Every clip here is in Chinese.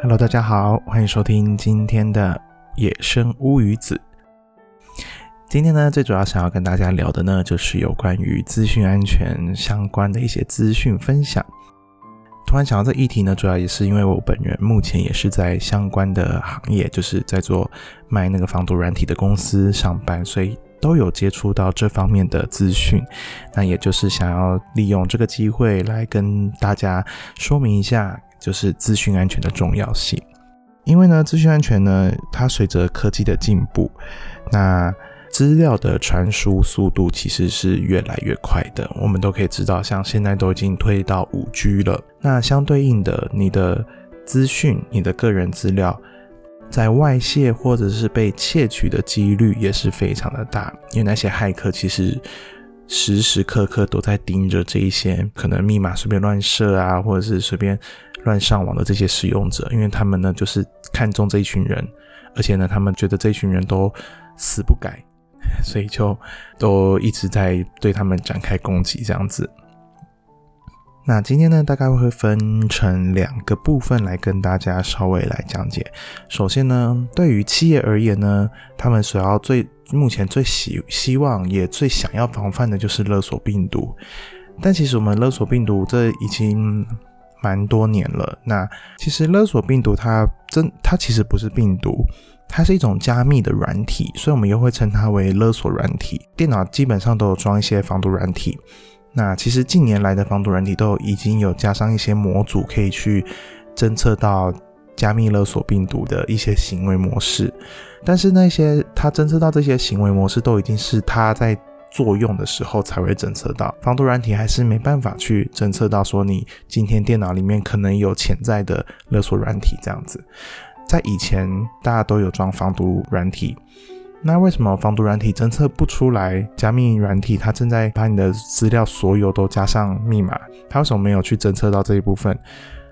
Hello，大家好，欢迎收听今天的野生乌鱼子。今天呢，最主要想要跟大家聊的呢，就是有关于资讯安全相关的一些资讯分享。突然想到这议题呢，主要也是因为我本人目前也是在相关的行业，就是在做卖那个防毒软体的公司上班，所以都有接触到这方面的资讯。那也就是想要利用这个机会来跟大家说明一下。就是资讯安全的重要性，因为呢，资讯安全呢，它随着科技的进步，那资料的传输速度其实是越来越快的。我们都可以知道，像现在都已经推到五 G 了，那相对应的，你的资讯、你的个人资料在外泄或者是被窃取的几率也是非常的大，因为那些骇客其实。时时刻刻都在盯着这一些可能密码随便乱设啊，或者是随便乱上网的这些使用者，因为他们呢就是看中这一群人，而且呢他们觉得这群人都死不改，所以就都一直在对他们展开攻击这样子。那今天呢，大概会分成两个部分来跟大家稍微来讲解。首先呢，对于企业而言呢，他们所要最目前最希希望也最想要防范的就是勒索病毒。但其实我们勒索病毒这已经蛮多年了。那其实勒索病毒它真它其实不是病毒，它是一种加密的软体，所以我们又会称它为勒索软体。电脑基本上都有装一些防毒软体。那其实近年来的防毒软体都已经有加上一些模组，可以去侦测到加密勒索病毒的一些行为模式。但是那些它侦测到这些行为模式，都已经是它在作用的时候才会侦测到。防毒软体还是没办法去侦测到说你今天电脑里面可能有潜在的勒索软体这样子。在以前大家都有装防毒软体。那为什么防毒软体侦测不出来？加密软体它正在把你的资料所有都加上密码，它为什么没有去侦测到这一部分？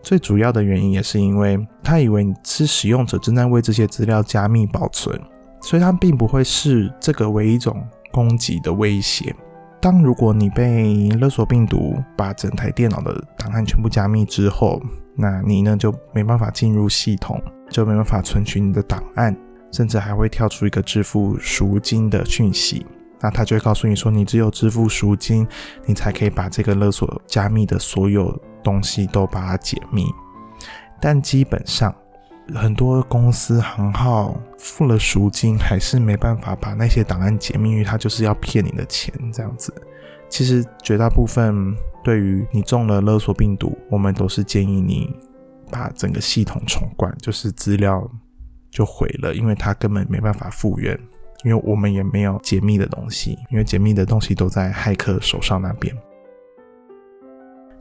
最主要的原因也是因为它以为你是使用者正在为这些资料加密保存，所以它并不会视这个为一种攻击的威胁。当如果你被勒索病毒把整台电脑的档案全部加密之后，那你呢就没办法进入系统，就没办法存取你的档案。甚至还会跳出一个支付赎金的讯息，那他就会告诉你说，你只有支付赎金，你才可以把这个勒索加密的所有东西都把它解密。但基本上，很多公司行号付了赎金，还是没办法把那些档案解密，因为他就是要骗你的钱这样子。其实绝大部分对于你中了勒索病毒，我们都是建议你把整个系统重灌，就是资料。就毁了，因为它根本没办法复原，因为我们也没有解密的东西，因为解密的东西都在骇客手上那边。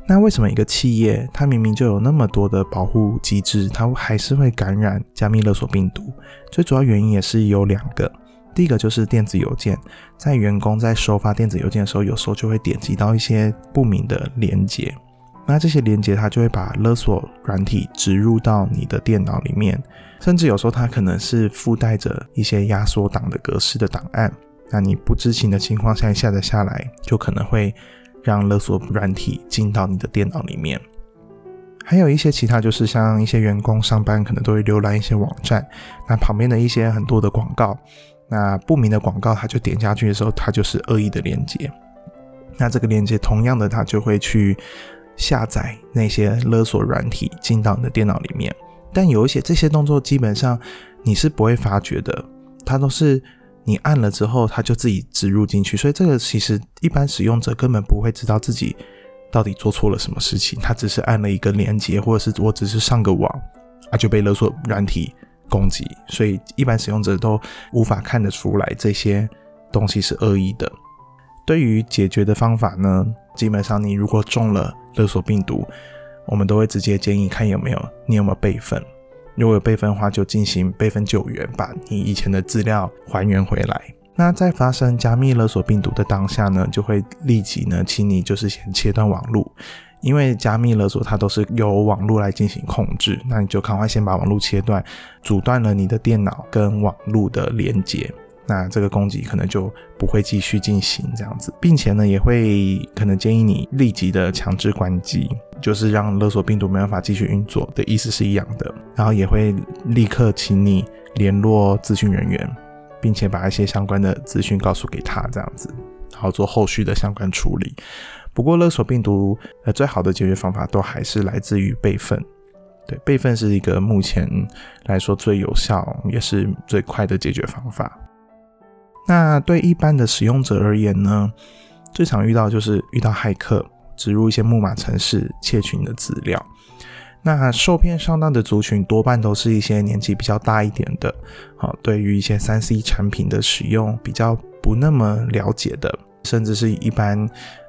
那为什么一个企业它明明就有那么多的保护机制，它还是会感染加密勒索病毒？最主要原因也是有两个，第一个就是电子邮件，在员工在收发电子邮件的时候，有时候就会点击到一些不明的连接。那这些连接，它就会把勒索软体植入到你的电脑里面，甚至有时候它可能是附带着一些压缩档的格式的档案。那你不知情的情况下下载下来，就可能会让勒索软体进到你的电脑里面。还有一些其他，就是像一些员工上班可能都会浏览一些网站，那旁边的一些很多的广告，那不明的广告，他就点下去的时候，它就是恶意的连接。那这个连接同样的，它就会去。下载那些勒索软体进到你的电脑里面，但有一些这些动作基本上你是不会发觉的，它都是你按了之后它就自己植入进去，所以这个其实一般使用者根本不会知道自己到底做错了什么事情，他只是按了一个连接，或者是我只是上个网啊就被勒索软体攻击，所以一般使用者都无法看得出来这些东西是恶意的。对于解决的方法呢，基本上你如果中了勒索病毒，我们都会直接建议看有没有你有没有备份，如果有备份的话，就进行备份救援，把你以前的资料还原回来。那在发生加密勒索病毒的当下呢，就会立即呢，请你就是先切断网络，因为加密勒索它都是由网络来进行控制，那你就赶快先把网络切断，阻断了你的电脑跟网络的连接。那这个攻击可能就不会继续进行这样子，并且呢，也会可能建议你立即的强制关机，就是让勒索病毒没办法继续运作的意思是一样的。然后也会立刻请你联络咨询人员，并且把一些相关的资讯告诉给他，这样子，然后做后续的相关处理。不过勒索病毒呃最好的解决方法都还是来自于备份。对，备份是一个目前来说最有效也是最快的解决方法。那对一般的使用者而言呢，最常遇到就是遇到骇客植入一些木马城市窃取你的资料。那受骗上当的族群多半都是一些年纪比较大一点的，啊，对于一些三 C 产品的使用比较不那么了解的。甚至是一般，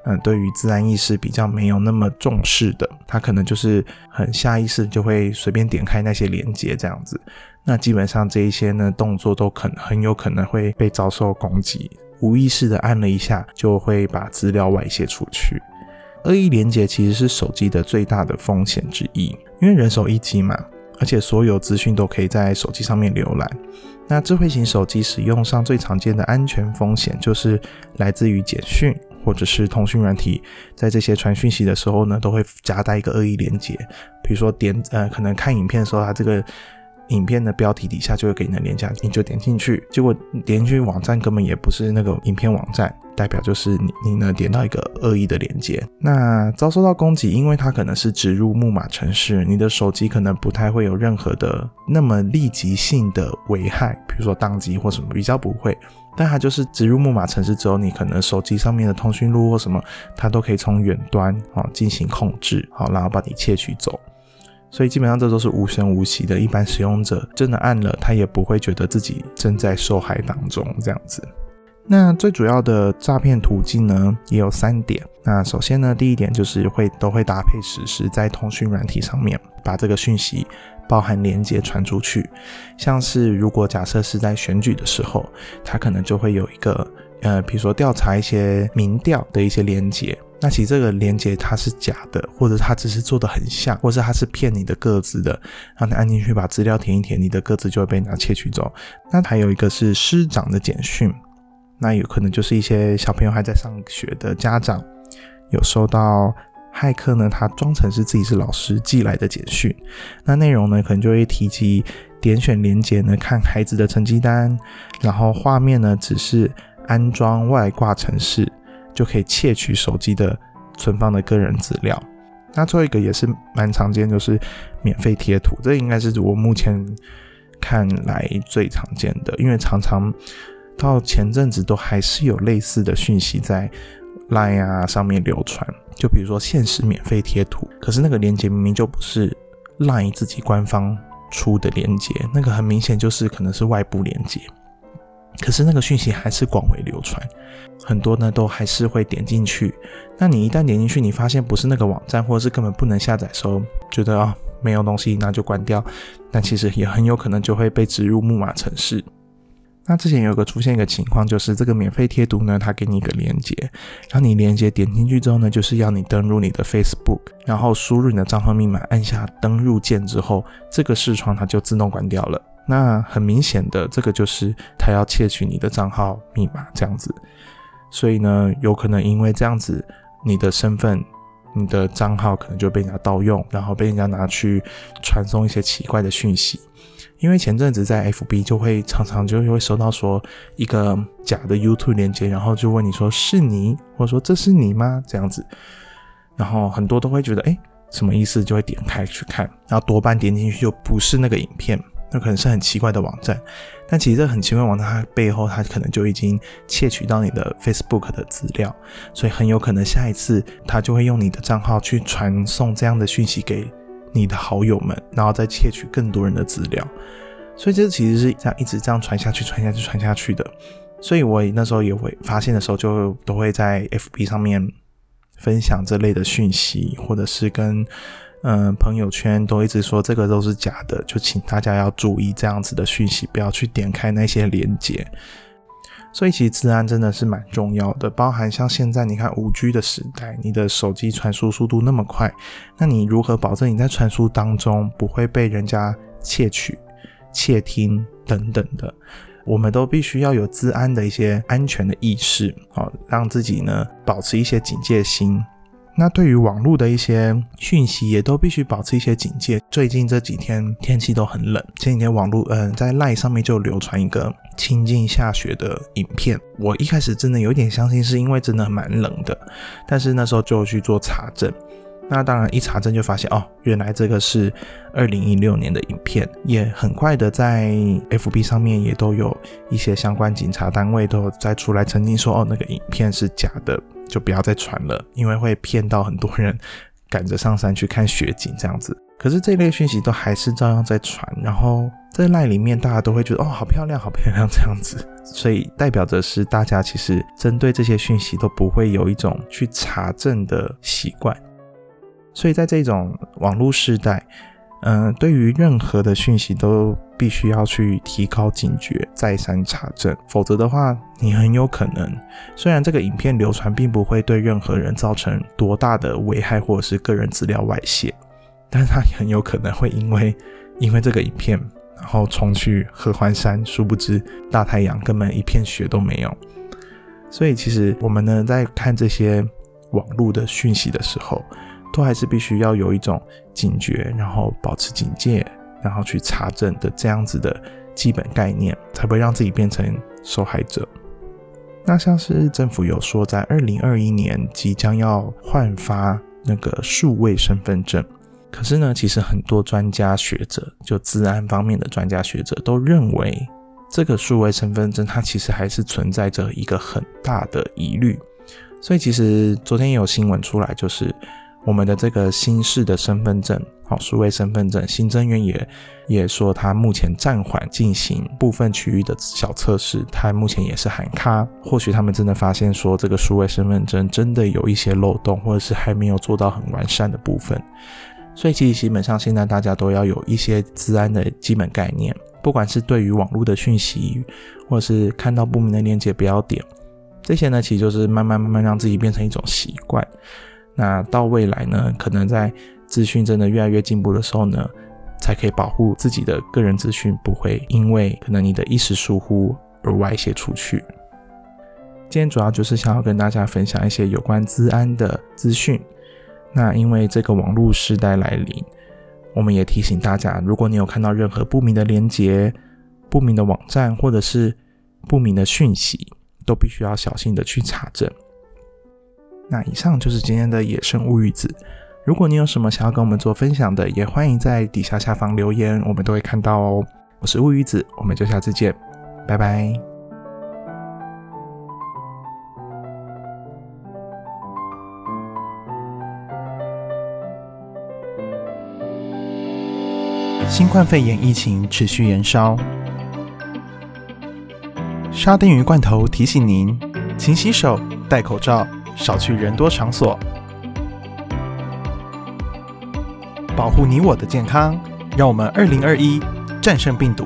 嗯，对于自然意识比较没有那么重视的，他可能就是很下意识就会随便点开那些连接这样子。那基本上这一些呢动作都可很有可能会被遭受攻击，无意识的按了一下就会把资料外泄出去。恶意连接其实是手机的最大的风险之一，因为人手一机嘛，而且所有资讯都可以在手机上面浏览。那智慧型手机使用上最常见的安全风险，就是来自于简讯或者是通讯软体，在这些传讯息的时候呢，都会夹带一个恶意连接，比如说点呃，可能看影片的时候，它这个。影片的标题底下就会给你的链接，你就点进去，结果点进去网站根本也不是那个影片网站，代表就是你你呢点到一个恶意的链接，那遭受到攻击，因为它可能是植入木马程式，你的手机可能不太会有任何的那么立即性的危害，比如说宕机或什么比较不会，但它就是植入木马程式之后，你可能手机上面的通讯录或什么，它都可以从远端啊进行控制，好，然后把你窃取走。所以基本上这都是无声无息的，一般使用者真的按了，他也不会觉得自己正在受害当中这样子。那最主要的诈骗途径呢，也有三点。那首先呢，第一点就是会都会搭配实时在通讯软体上面，把这个讯息包含连接传出去。像是如果假设是在选举的时候，他可能就会有一个呃，比如说调查一些民调的一些连接。那其实这个连接它是假的，或者它只是做的很像，或者它是骗你的个子的，让你按进去把资料填一填，你的个子就会被人家窃取走。那还有一个是师长的简讯，那有可能就是一些小朋友还在上学的家长有收到骇客呢，他装成是自己是老师寄来的简讯，那内容呢可能就会提及点选连接呢看孩子的成绩单，然后画面呢只是安装外挂程式。就可以窃取手机的存放的个人资料。那最后一个也是蛮常见，就是免费贴图，这应该是我目前看来最常见的，因为常常到前阵子都还是有类似的讯息在 Line 啊上面流传。就比如说限时免费贴图，可是那个链接明明就不是 Line 自己官方出的链接，那个很明显就是可能是外部链接。可是那个讯息还是广为流传，很多呢都还是会点进去。那你一旦点进去，你发现不是那个网站，或者是根本不能下载，时候觉得啊没有东西，那就关掉。但其实也很有可能就会被植入木马程式。那之前有个出现一个情况，就是这个免费贴图呢，它给你一个连接，然后你连接点进去之后呢，就是要你登录你的 Facebook，然后输入你的账号密码，按下登录键之后，这个视窗它就自动关掉了。那很明显的，这个就是它要窃取你的账号密码这样子，所以呢，有可能因为这样子，你的身份、你的账号可能就被人家盗用，然后被人家拿去传送一些奇怪的讯息。因为前阵子在 FB 就会常常就会收到说一个假的 YouTube 链接，然后就问你说是你，或者说这是你吗？这样子，然后很多都会觉得哎什么意思，就会点开去看，然后多半点进去就不是那个影片。那可能是很奇怪的网站，但其实这很奇怪网站，它背后它可能就已经窃取到你的 Facebook 的资料，所以很有可能下一次它就会用你的账号去传送这样的讯息给你的好友们，然后再窃取更多人的资料。所以这其实是这样一直这样传下去、传下去、传下去的。所以我那时候也会发现的时候，就都会在 FB 上面分享这类的讯息，或者是跟。嗯，朋友圈都一直说这个都是假的，就请大家要注意这样子的讯息，不要去点开那些链接。所以其实治安真的是蛮重要的，包含像现在你看五 G 的时代，你的手机传输速度那么快，那你如何保证你在传输当中不会被人家窃取、窃听等等的？我们都必须要有治安的一些安全的意识，好让自己呢保持一些警戒心。那对于网络的一些讯息，也都必须保持一些警戒。最近这几天天气都很冷，前几天网络嗯在 Line 上面就流传一个清境下雪的影片。我一开始真的有点相信，是因为真的蛮冷的，但是那时候就去做查证。那当然一查证就发现哦，原来这个是二零一六年的影片，也很快的在 FB 上面也都有一些相关警察单位都在出来澄清说哦，那个影片是假的。就不要再传了，因为会骗到很多人赶着上山去看雪景这样子。可是这类讯息都还是照样在传，然后在赖里面大家都会觉得哦，好漂亮，好漂亮这样子，所以代表着是大家其实针对这些讯息都不会有一种去查证的习惯。所以在这种网络时代。嗯，对于任何的讯息都必须要去提高警觉，再三查证，否则的话，你很有可能，虽然这个影片流传并不会对任何人造成多大的危害或者是个人资料外泄，但是它很有可能会因为 因为这个影片，然后冲去合欢山，殊不知大太阳根本一片雪都没有。所以其实我们呢，在看这些网络的讯息的时候，都还是必须要有一种警觉，然后保持警戒，然后去查证的这样子的基本概念，才不会让自己变成受害者。那像是政府有说，在二零二一年即将要换发那个数位身份证，可是呢，其实很多专家学者，就治安方面的专家学者都认为，这个数位身份证它其实还是存在着一个很大的疑虑。所以其实昨天也有新闻出来，就是。我们的这个新式的身份证，好，数位身份证，行政院也也说，他目前暂缓进行部分区域的小测试，他目前也是喊卡。或许他们真的发现说，这个数位身份证真的有一些漏洞，或者是还没有做到很完善的部分。所以其实基本上现在大家都要有一些治安的基本概念，不管是对于网络的讯息，或者是看到不明的链接不要点，这些呢，其实就是慢慢慢慢让自己变成一种习惯。那到未来呢？可能在资讯真的越来越进步的时候呢，才可以保护自己的个人资讯不会因为可能你的一时疏忽而外泄出去。今天主要就是想要跟大家分享一些有关资安的资讯。那因为这个网络时代来临，我们也提醒大家，如果你有看到任何不明的连接、不明的网站或者是不明的讯息，都必须要小心的去查证。那以上就是今天的野生物语子。如果你有什么想要跟我们做分享的，也欢迎在底下下方留言，我们都会看到哦。我是物语子，我们就下次见，拜拜。新冠肺炎疫情持续延烧，沙丁鱼罐头提醒您：勤洗手，戴口罩。少去人多场所，保护你我的健康。让我们二零二一战胜病毒。